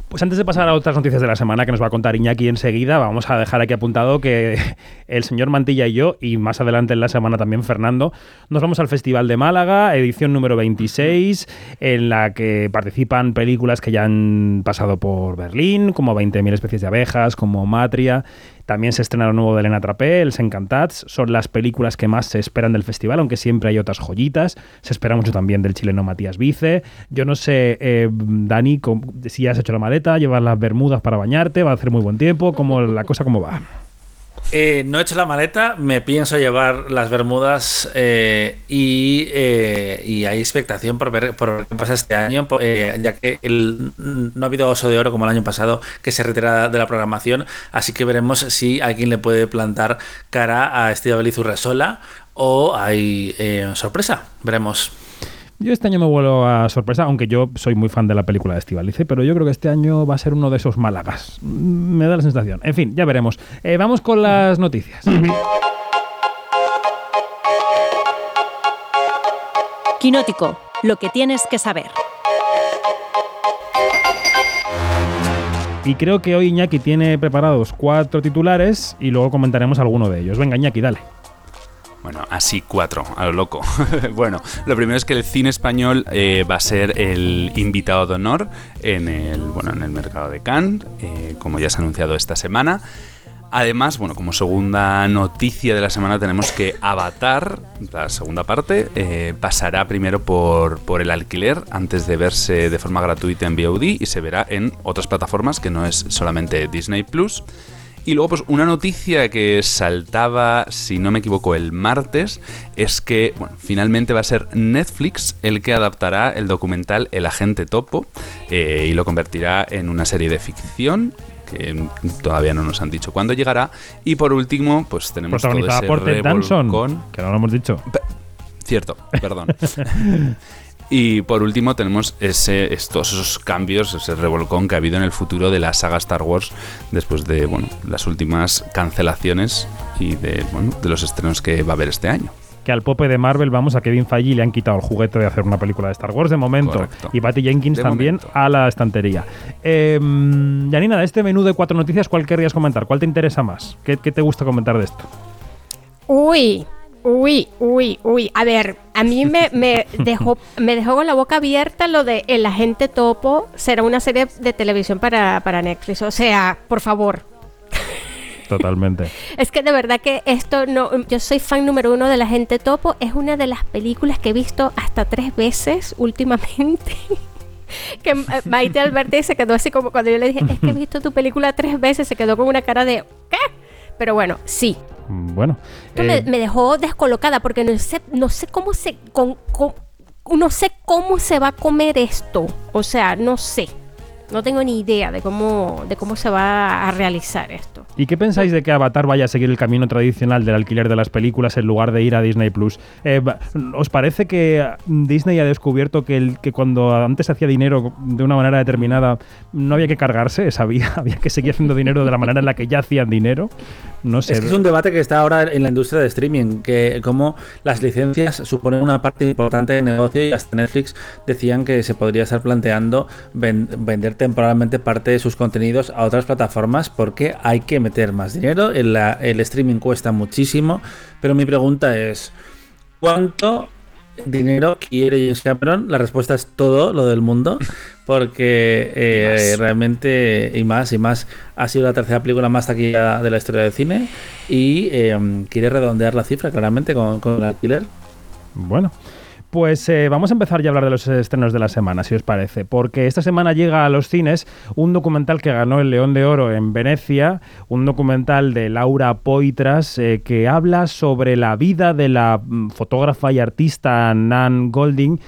pues antes de pasar a otras noticias de la semana que nos va a contar Iñaki enseguida, vamos a dejar aquí apuntado que [laughs] el señor Mantilla y yo, y más adelante en la semana también Fernando, nos vamos al Festival de Málaga, edición número 26, en la que participan películas que ya han pasado por Berlín, como 20.000 especies de abejas, como Matria. También se estrena lo nuevo de Elena Trapé, Els Encantats. Son las películas que más se esperan del festival, aunque siempre hay otras joyitas. Se espera mucho también del chileno Matías Vice. Yo no sé, eh, Dani, si ya has hecho la maleta, llevas las bermudas para bañarte, va a hacer muy buen tiempo, ¿cómo, la cosa cómo va? Eh, no he hecho la maleta, me pienso llevar las bermudas eh, y, eh, y hay expectación por ver por qué pasa este año, eh, ya que no ha habido oso de oro como el año pasado que se retira de la programación, así que veremos si alguien le puede plantar cara a Estibaliz Urresola o hay eh, sorpresa, veremos. Yo este año me vuelvo a sorpresa, aunque yo soy muy fan de la película de Estivalice, pero yo creo que este año va a ser uno de esos Málagas. Mm, Me da la sensación. En fin, ya veremos. Eh, vamos con las noticias. Quinótico, lo que tienes que saber. Y creo que hoy Iñaki tiene preparados cuatro titulares y luego comentaremos alguno de ellos. Venga, Iñaki, dale. Bueno, así cuatro, a lo loco. [laughs] bueno, lo primero es que el cine español eh, va a ser el invitado de honor en el, bueno, en el mercado de Cannes, eh, como ya se ha anunciado esta semana. Además, bueno, como segunda noticia de la semana tenemos que Avatar, la segunda parte, eh, pasará primero por, por el alquiler antes de verse de forma gratuita en VOD y se verá en otras plataformas que no es solamente Disney Plus. Y luego, pues una noticia que saltaba, si no me equivoco, el martes, es que, bueno, finalmente va a ser Netflix el que adaptará el documental El Agente Topo eh, y lo convertirá en una serie de ficción que todavía no nos han dicho cuándo llegará. Y por último, pues tenemos todo ese por Ted Danson, que no lo hemos dicho. Cierto, perdón. [laughs] Y por último tenemos ese, estos esos cambios, ese revolcón que ha habido en el futuro de la saga Star Wars después de bueno, las últimas cancelaciones y de, bueno, de los estrenos que va a haber este año. Que al pope de Marvel, vamos, a Kevin Feige le han quitado el juguete de hacer una película de Star Wars de momento. Correcto. Y Patty Jenkins De también a la estantería. Eh, Janina, de este menú de cuatro noticias, ¿cuál querrías comentar? ¿Cuál te interesa más? ¿Qué, qué te gusta comentar de esto? Uy, uy, uy, uy. A ver, a mí me, me [laughs] dejó me dejó con la boca abierta lo de El Agente Topo será una serie de televisión para, para Netflix. O sea, por favor. Totalmente. [laughs] Es que de verdad que esto no. Yo soy fan número uno de La Gente Topo. Es una de las películas que he visto hasta tres veces últimamente. [laughs] que eh, Maite Alberti se quedó así como cuando yo le dije, es que he visto tu película tres veces, se quedó con una cara de ¿qué? Pero bueno, sí. Bueno. Esto me, eh, me dejó descolocada porque no sé, no sé cómo se con- con- no sé cómo se va a comer esto. O sea, no sé. No tengo ni idea de cómo, de cómo se va a realizar esto. ¿Y qué pensáis de que Avatar vaya a seguir el camino tradicional del alquiler de las películas en lugar de ir a Disney Plus? Eh, ¿Os parece que Disney ha descubierto que, el, que cuando antes hacía dinero de una manera determinada no había que cargarse? Sabía, [laughs] había que seguir haciendo dinero de la manera en la que ya hacían dinero. No sé. Es que es un debate que está ahora en la industria de streaming, que como las licencias suponen una parte importante del negocio y hasta Netflix decían que se podría estar planteando ven- vender temporalmente parte de sus contenidos a otras plataformas porque hay que meter más dinero, el, la- el streaming cuesta muchísimo, pero mi pregunta es, ¿cuánto dinero quiere James Cameron? La respuesta es todo lo del mundo, [laughs] porque eh, realmente, y más, y más, ha sido la tercera película más taquilla de la historia del cine y eh, quiere redondear la cifra claramente con, con el alquiler. Bueno. Pues eh, vamos a empezar ya a hablar de los estrenos de la semana, si os parece, porque esta semana llega a los cines un documental que ganó el León de Oro en Venecia, un documental de Laura Poitras eh, que habla sobre la vida de la mm, fotógrafa y artista Nan Golding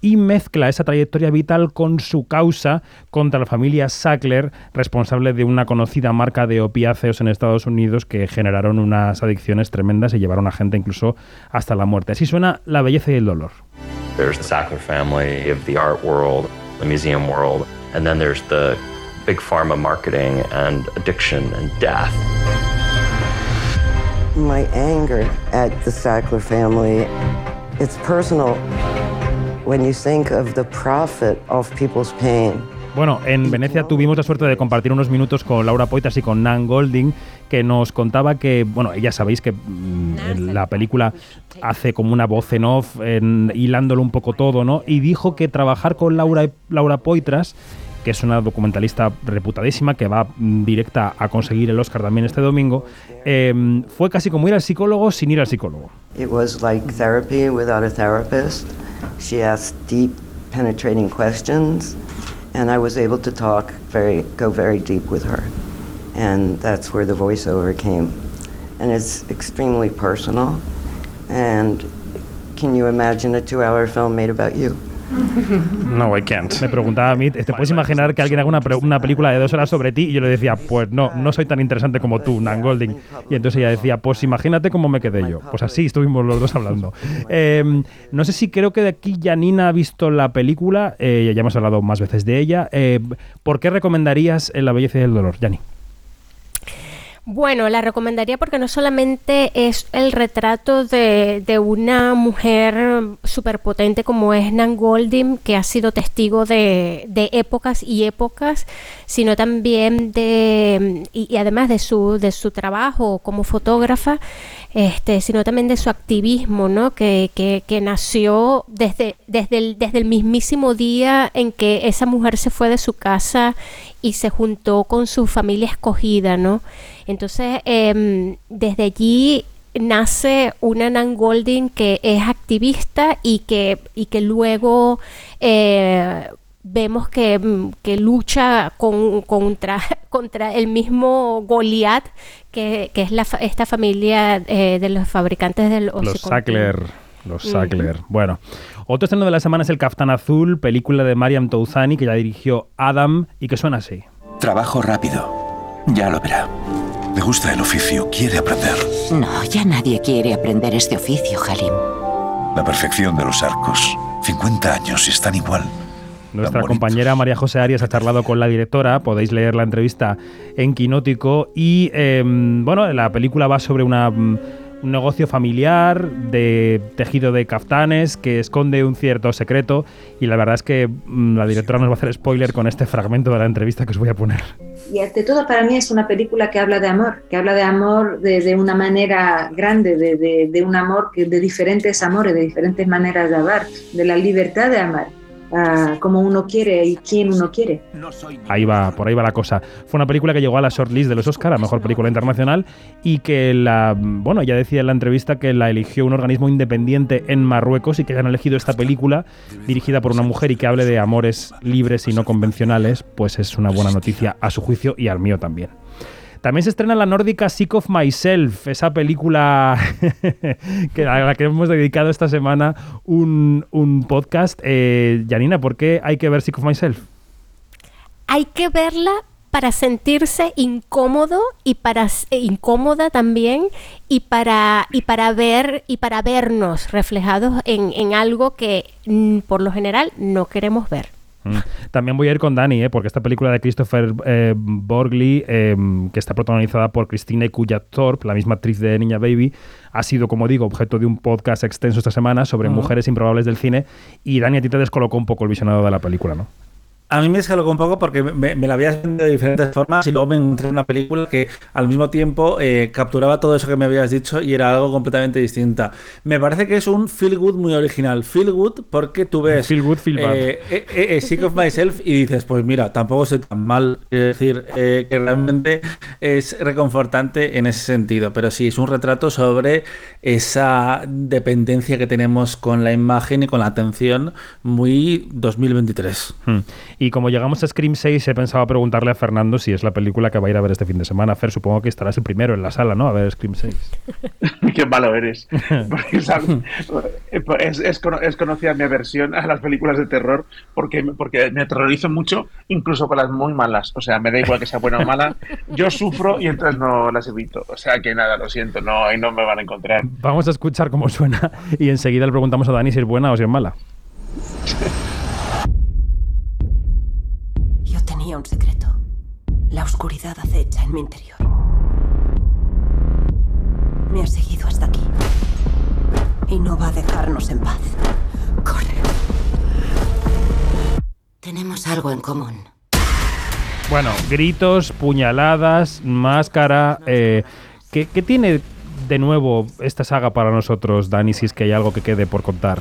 y mezcla esa trayectoria vital con su causa contra la familia Sackler, responsable de una conocida marca de opiáceos en Estados Unidos que generaron unas adicciones tremendas y llevaron a gente incluso hasta la muerte. Así suena La belleza y el dolor. There's the Sackler family of the art world, the museum world, and then there's the big pharma marketing and addiction and death. My anger at the Sackler family, it's personal when you think of the profit of people's pain. Bueno, en Venecia tuvimos la suerte de compartir unos minutos con Laura Poitras y con Nan Golding, que nos contaba que, bueno, ya sabéis que mm, la película hace como una voz en off, hilándolo un poco todo, ¿no? Y dijo que trabajar con Laura, Laura Poitras que es una documentalista reputadísima que va mm, directa a conseguir el Oscar también este domingo, eh, fue casi como ir al psicólogo sin ir al psicólogo. It was like therapy without a therapist. She asked deep, penetrating questions, and I was able to talk very, go very deep with her. And that's where the voiceover came. And it's extremely personal. And can you imagine a two hour film made about you? No, I can't. Me preguntaba a mí, ¿te puedes imaginar que alguien haga una, película de dos horas sobre ti? Y yo le decía, pues no, no soy tan interesante como tú, Nan Golding. Y entonces ella decía, pues imagínate cómo me quedé yo. Pues así estuvimos los dos hablando. Eh, no sé si creo que de aquí Janina ha visto la película, eh, ya hemos hablado más veces de ella. Eh, ¿Por qué recomendarías La belleza y el dolor, Jani? Bueno, la recomendaría porque no solamente es el retrato de, de una mujer superpotente como es Nan Golding, que ha sido testigo de, de épocas y épocas, sino también de, y, además de su, de su trabajo como fotógrafa, este, sino también de su activismo, ¿no? que, que, que nació desde, desde, desde el mismísimo día en que esa mujer se fue de su casa y se juntó con su familia escogida, ¿no? Entonces, em, desde allí nace una Nan Golding que es activista y que, y que luego eh, vemos que, que lucha con- contra, [laughs] contra el mismo Goliat que, que es la, esta familia eh, de los fabricantes del Los Oxycontin. Sackler. Los. Sackler. Bueno, otro estreno de la semana es El Caftán Azul, película de Mariam Touzani que ya dirigió Adam y que suena así. Trabajo rápido. Ya lo verá. Le gusta el oficio, quiere aprender. No, ya nadie quiere aprender este oficio, Halim. La perfección de los arcos. 50 años y están igual. Nuestra compañera María José Arias ha charlado con la directora, podéis leer la entrevista en Quinótico y eh, bueno, la película va sobre una, mm, un negocio familiar de tejido de caftanes que esconde un cierto secreto y la verdad es que mm, la directora nos va a hacer spoiler con este fragmento de la entrevista que os voy a poner. Y ante todo para mí es una película que habla de amor, que habla de amor de, una manera grande, de, de- de un amor que de diferentes amores, de diferentes maneras de amar, de la libertad de amar, ah, como uno quiere y quién uno quiere. Ahí va, por ahí va la cosa. Fue una película que llegó a la shortlist de los Oscar, a mejor película internacional, y que la, bueno, ya decía en la entrevista que la eligió un organismo independiente en Marruecos y que hayan elegido esta película dirigida por una mujer y que hable de amores libres y no convencionales, pues es una buena noticia a su juicio y al mío también. También se estrena la nórdica Sick of Myself, esa película [laughs] que, a la que hemos dedicado esta semana un, un podcast. Eh, Janina, ¿por qué hay que ver Sick of Myself? Hay que verla para sentirse incómodo y para eh, incómoda también y para y para ver y para vernos reflejados en, en algo que mm, por lo general no queremos ver. Mm. También voy a ir con Dani, ¿eh? porque esta película de Christopher eh, Borgley, eh, que está protagonizada por Christine Kujat Thorpe, la misma actriz de Niña Baby, ha sido, como digo, objeto de un podcast extenso esta semana sobre mujeres improbables del cine. Y Dani, a ti te descolocó un poco el visionado de la película, ¿no? A mí me descolocó un poco porque me, me la habías vendido de diferentes formas y luego me encontré una película que al mismo tiempo eh, capturaba todo eso que me habías dicho y era algo completamente distinta. Me parece que es un feel good muy original. Feel good porque tú ves Feel good, feel bad. eh, eh, eh, Sick of Myself y dices, pues mira, tampoco soy tan mal. Es decir, que realmente es reconfortante en ese sentido. Pero sí, es un retrato sobre esa dependencia que tenemos con la imagen y con la atención muy 2023. Hmm. Y como llegamos a Scream 6, he pensado preguntarle a Fernando si es la película que va a ir a ver este fin de semana. Fer, supongo que estarás el primero en la sala, ¿no? A ver Scream 6. [laughs] Qué malo eres. [laughs] Porque. Es, es es conocida mi aversión a las películas de terror porque, porque me aterrorizo mucho, incluso con las muy malas. O sea, me da igual que sea buena o mala. Yo sufro y entonces no las evito. O sea que nada, lo siento, no, ahí no me van a encontrar. Vamos a escuchar cómo suena y enseguida le preguntamos a Dani si es buena o si es mala. [laughs] un secreto. La oscuridad acecha en mi interior. Me ha seguido hasta aquí. Y no va a dejarnos en paz. Corre. Tenemos algo en común. Bueno, gritos, puñaladas, máscara. eh, ¿qué, qué tiene de nuevo esta saga para nosotros, Dani, si es que hay algo que quede por contar?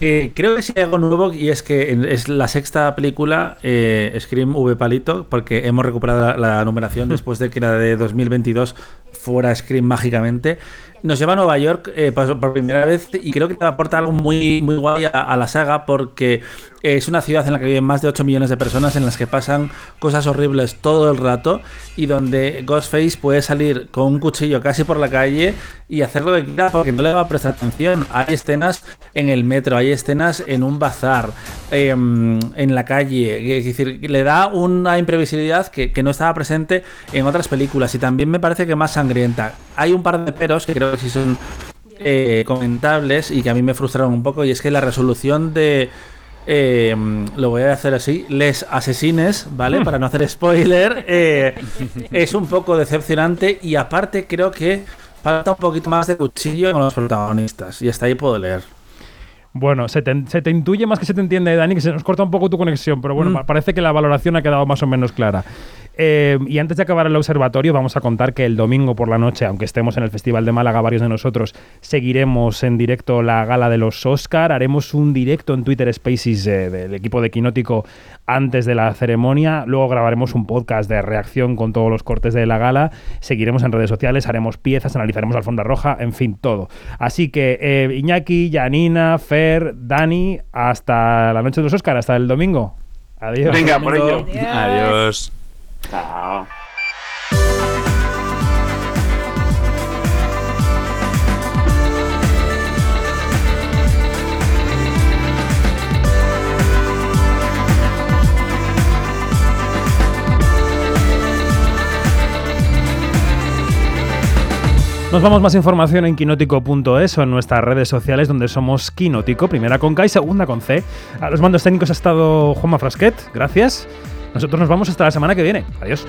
Eh, creo que sí hay algo nuevo y es que es la sexta película eh, Scream V Palito porque hemos recuperado la, la numeración [laughs] después de que la de 2022 fuera Scream mágicamente. Nos lleva a Nueva York eh, por, primera vez y creo que te aporta algo muy, muy guay a, la saga porque es una ciudad en la que viven más de 8 millones de personas en las que pasan cosas horribles todo el rato y donde Ghostface puede salir con un cuchillo casi por la calle y hacer lo que porque no le va a prestar atención. Hay escenas en el metro, hay escenas en un bazar, em, en la calle. Es decir, le da una imprevisibilidad que, que no estaba presente en otras películas y también me parece que más sangrienta. Hay un par de peros que creo que sí son eh, comentables y que a mí me frustraron un poco y es que la resolución de... eh, lo voy a hacer así, les asesines, ¿vale? Para no hacer spoiler, eh, es un poco decepcionante y aparte creo que falta un poquito más de cuchillo con los protagonistas y hasta ahí puedo leer. Bueno, se te, se te intuye más que se te entiende, Dani, que se nos corta un poco tu conexión, pero bueno, Mm. pa- parece que la valoración ha quedado más o menos clara. Eh, y antes de acabar el observatorio, vamos a contar que el domingo por la noche, aunque estemos en el Festival de Málaga, varios de nosotros seguiremos en directo la gala de los Oscar. Haremos un directo en Twitter Spaces eh, del equipo de Quinótico antes de la ceremonia. Luego grabaremos un podcast de reacción con todos los cortes de la gala. Seguiremos en redes sociales, haremos piezas, analizaremos alfombra roja, en fin, todo. Así que eh, Iñaki, Janina, Fer, Dani, hasta la noche de los Oscar, hasta el domingo. Adiós. Venga, por ello. Adiós. Chao. Nos vamos más información en quinótico.es o en nuestras redes sociales donde somos Quinótico, primera con K y segunda con C. A los mandos técnicos ha estado Juanma Frasquet, gracias. Nosotros nos vamos hasta la semana que viene. Adiós.